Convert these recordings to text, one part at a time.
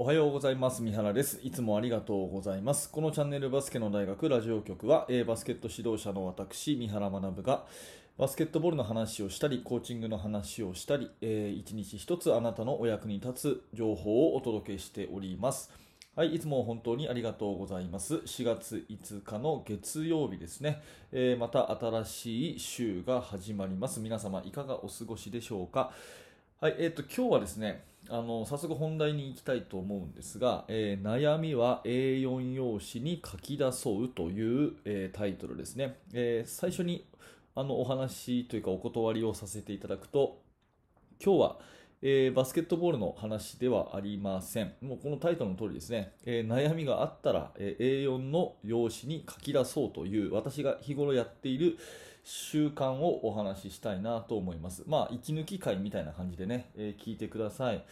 おはようございます。三原です。いつもありがとうございます。このチャンネルバスケの大学ラジオ局は、バスケット指導者の私、三原学が、バスケットボールの話をしたり、コーチングの話をしたり、えー一日一つあなたのお役に立つ情報をお届けしております。はい、いつも本当にありがとうございます。4月5日の月曜日ですね。えーまた新しい週が始まります。皆様いかがお過ごしでしょうか？はい、えっ、と、今日はですね、あの、早速本題に行きたいと思うんですが、えー悩みは A4 用紙に書き出そうという、えータイトルですね。えー最初に、あの、お話というかお断りをさせていただくと、今日は、えーバスケットボールの話ではありません。もうこのタイトルの通りですね、えー悩みがあったら、えー A4 の用紙に書き出そうという、私が日頃やっている習慣をお話ししたいなと思います。まあ、息抜き会みたいな感じでね、えー聞いてください。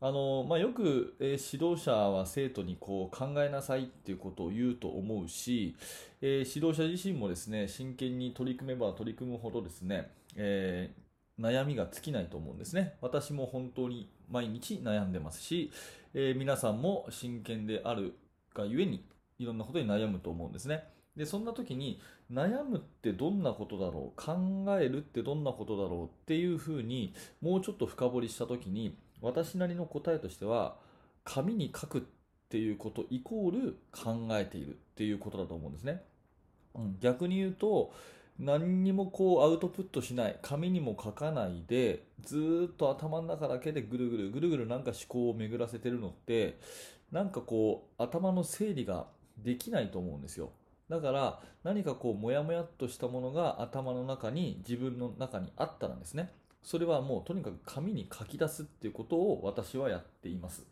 あのまあ、よく、えー指導者は生徒にこう考えなさいっていうことを言うと思うし、えー指導者自身もですね真剣に取り組めば取り組むほどですね、え悩みが尽きないと思うんですね。私も本当に毎日悩んでますし、え皆さんも真剣であるがゆえにいろんなことに悩むと思うんですね。でそんな時に悩むってどんなことだろう？考えるってどんなことだろうっていうふうにもうちょっと深掘りした時に私なりの答えとしては紙に書くっていうことイコール考えているっていうことだと思うんですね、うん、逆に言うと何にもこうアウトプットしない紙にも書かないでずっと頭の中だけでぐるぐるぐるぐるなんか思考を巡らせてるのってなんかこう頭の整理ができないと思うんですよ。だから何かこうモヤモヤっとしたものが頭の中に自分の中にあったらですねそれはもうとにかく紙に書き出すっていうことを私はやっています。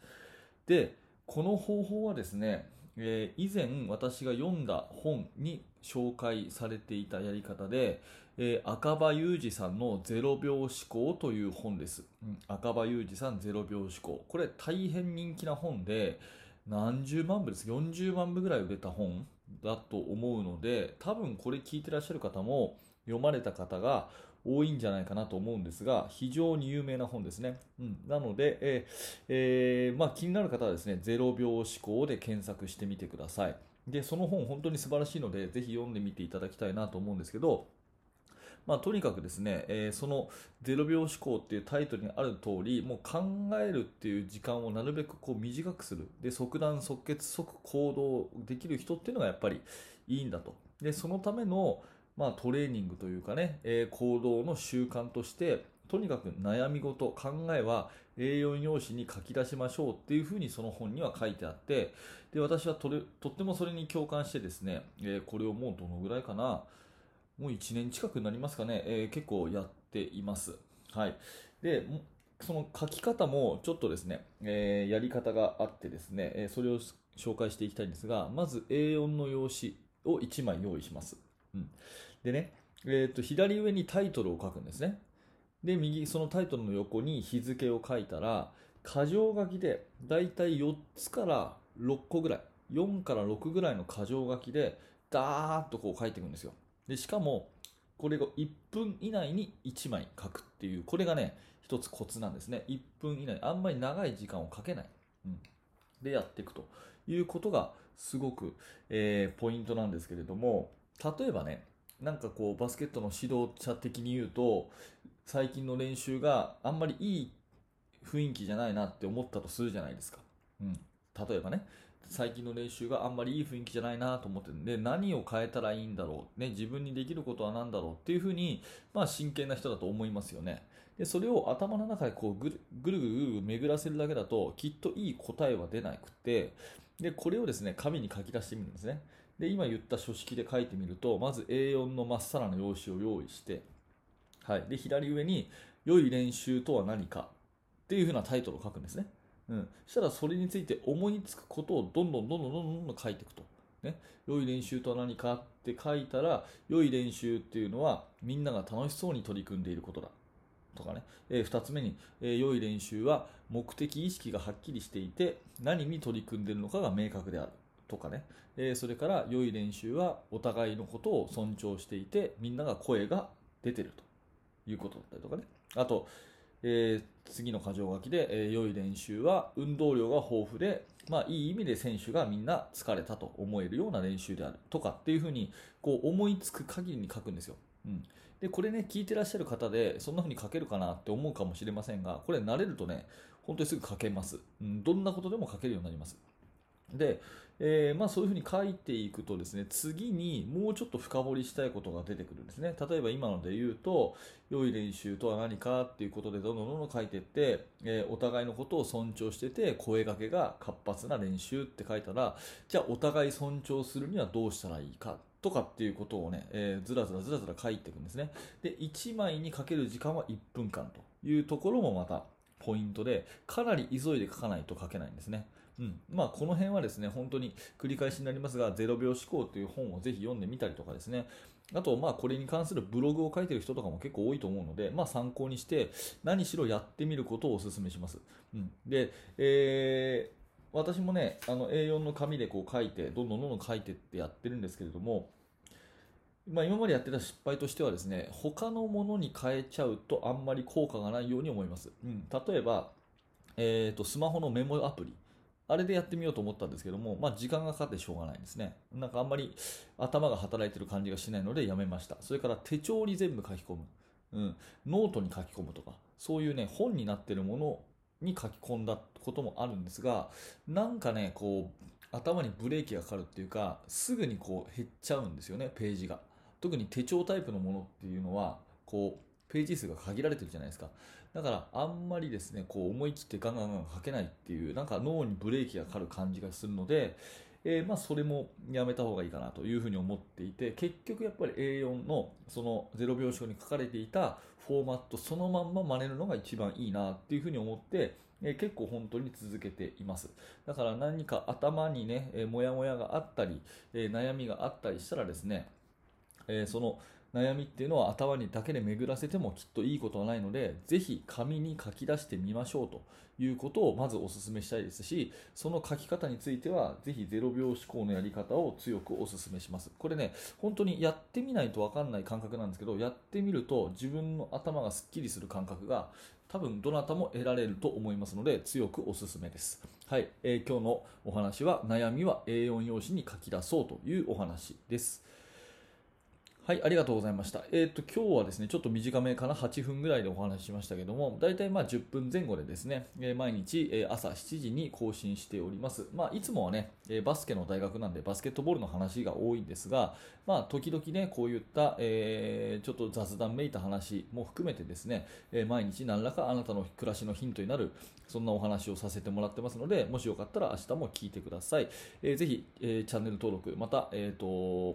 でこの方法はですね、えー以前私が読んだ本に紹介されていたやり方で、えー赤羽裕二さんの「0秒思考」という本です、うん赤羽裕二さん0秒思考これ大変人気な本で何十万部です？40万部ぐらい売れた本。だと思うので多分これ聞いてらっしゃる方も読まれた方が多いんじゃないかなと思うんですが非常に有名な本ですね、うん、なので、えーえーまあ、気になる方はですね0秒思考で検索してみてください。でその本本当に素晴らしいのでぜひ読んでみていただきたいなと思うんですけどまあ、とにかくですね、えーその0秒思考っていうタイトルにある通り、もう考えるっていう時間をなるべくこう短くする。で、即断即決即行動できる人っていうのがやっぱりいいんだと。で、そのための、まあ、トレーニングというかね、えー行動の習慣として、とにかく悩み事、考えは A4 用紙に書き出しましょうっていうふうにその本には書いてあって、で、私はとれとってもそれに共感してですね、えーこれをもうどのぐらいかな、もう1年近くになりますかね、えー結構やっています。はい。で、その書き方もちょっとですね、えーやり方があってですね、えそれを紹介していきたいんですが、まず A4 の用紙を1枚用意します。うん。でね、えーと、左上にタイトルを書くんですね。で、右、そのタイトルの横に日付を書いたら、箇条書きで、だいたい4つから6個ぐらい、4から6ぐらいの箇条書きで、ダーッとこう書いていくんですよ。でしかもこれが1分以内に1枚書くっていうこれがね一つコツなんですね。1分以内。あんまり長い時間をかけない、うん、でやっていくと。いうことがすごく、えーポイントなんですけれども例えばねなんかこうバスケットの指導者的に言うと最近の練習があんまりいい雰囲気じゃないなって思ったとするじゃないですか、うん、例えばね最近の練習があんまりいい雰囲気じゃないなと思ってるんで何を変えたらいいんだろう、ね、自分にできることは何だろう？っていうふうに、まあ、真剣な人だと思いますよね。でそれを頭の中でこうぐるぐるぐるぐる巡らせるだけだときっといい答えは出なくてでこれをですね紙に書き出してみるんですね。で今言った書式で書いてみるとまず A4 のまっさらな用紙を用意して、はい、で左上に「良い練習とは何か」っていうふうなタイトルを書くんですね。うん、そしたらそれについて思いつくことをどんどんどんどんどんどんどん書いていくと。ね、良い練習とは何かって書いたら、良い練習っていうのはみんなが楽しそうに取り組んでいることだ。とかね、え2つ目に、えー良い練習は目的意識がはっきりしていて何に取り組んでいるのかが明確である。とかね、えーそれから良い練習はお互いのことを尊重していてみんなが声が出てるということだったりとかね。あとえー次の箇条書きで、えー良い練習は運動量が豊富で、まあ、いい意味で選手がみんな疲れたと思えるような練習である。とかっていうふうにこう思いつく限りに書くんですよ。うん、でこれね聞いてらっしゃる方でそんな風に書けるかなって思うかもしれませんがこれ慣れるとね本当にすぐ書けます、うん、どんなことでも書けるようになります。で、えーまあ、そういうふうに書いていくとですね次にもうちょっと深掘りしたいことが出てくるんですね。例えば今ので言うと良い練習とは何かっていうことでどんどんどんどん書いていって、えーお互いのことを尊重してて声掛けが活発な練習って書いたらじゃあお互い尊重するにはどうしたらいいか？とかっていうことをね、えーずらずらずらずら書いていくんですね。で1枚にかける時間は1分間というところもまたポイントでかなり急いで書かないと書けないんですね。うん。まあ、この辺はですね本当に繰り返しになりますが「0秒思考」という本をぜひ読んでみたりとかですね。あと、まあ、これに関するブログを書いてる人とかも結構多いと思うので、まあ、参考にして何しろやってみることをお勧めします。うん、で、えー私もねあの A4 の紙でこう書いてどんどんどんどん書いてってやってるんですけれども、まあ、今までやってた失敗としてはですね他のものに変えちゃうとあんまり効果がないように思います。うん、例えば、えー、とスマホのメモアプリ。あれでやってみようと思ったんですけども、まあ、時間がかかってしょうがないですね。なんかあんまり頭が働いてる感じがしないのでやめました。それから手帳に全部書き込む。うん、ノートに書き込むとか、そういうね、本になってるものに書き込んだこともあるんですが、なんかね、こう、頭にブレーキがかかるっていうか、すぐにこう減っちゃうんですよね、ページが。特に手帳タイプのものっていうのは、こう、ページ数が限られてるじゃないですか。だからあんまりですねこう思い切ってガンガンガン書けないっていうなんか脳にブレーキがかかる感じがするので、えーまあ、それもやめた方がいいかなというふうに思っていて結局やっぱり A4 のその0秒書に書かれていたフォーマットそのまんま真似るのが一番いいなっていうふうに思って、えー結構本当に続けていますだから何か頭にね、えー、モヤモヤがあったり、えー悩みがあったりしたらですね、えーその悩みっていうのは頭にだけで巡らせてもきっといいことはないのでぜひ紙に書き出してみましょうということをまずお勧めしたいですしその書き方についてはぜひ0秒思考のやり方を強くお勧めします。これね本当にやってみないと分かんない感覚なんですけどやってみると自分の頭がすっきりする感覚が多分どなたも得られると思いますので強くお勧めです。はい、えー今日のお話は悩みは A4 用紙に書き出そうというお話です。はい、ありがとうございました。えっ、と、今日はですね、ちょっと短めかな、8分ぐらいでお話ししましたけども、大体まあ10分前後でですね、え毎日、え朝7時に更新しております。まあ、いつもはね、えバスケの大学なんで、バスケットボールの話が多いんですが、まあ、時々ね、こういった、えーちょっと雑談めいた話も含めてですね、え毎日何らかあなたの暮らしのヒントになる、そんなお話をさせてもらってますので、もしよかったら明日も聞いてください。えーぜひ、えチャンネル登録、また、えーと、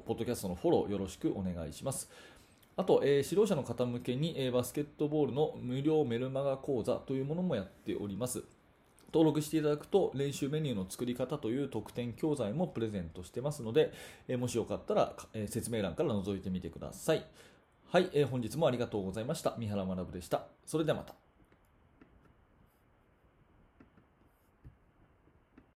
ポッドキャストのフォローよろしくお願いします。願いしますあと、えー指導者の方向けに、えーバスケットボールの無料メルマガ講座というものもやっております。登録していただくと練習メニューの作り方という特典教材もプレゼントしてますので、えーもしよかったら、え説明欄から覗いてみてください。はい、え本日もありがとうございました。三原学でした。それではまた。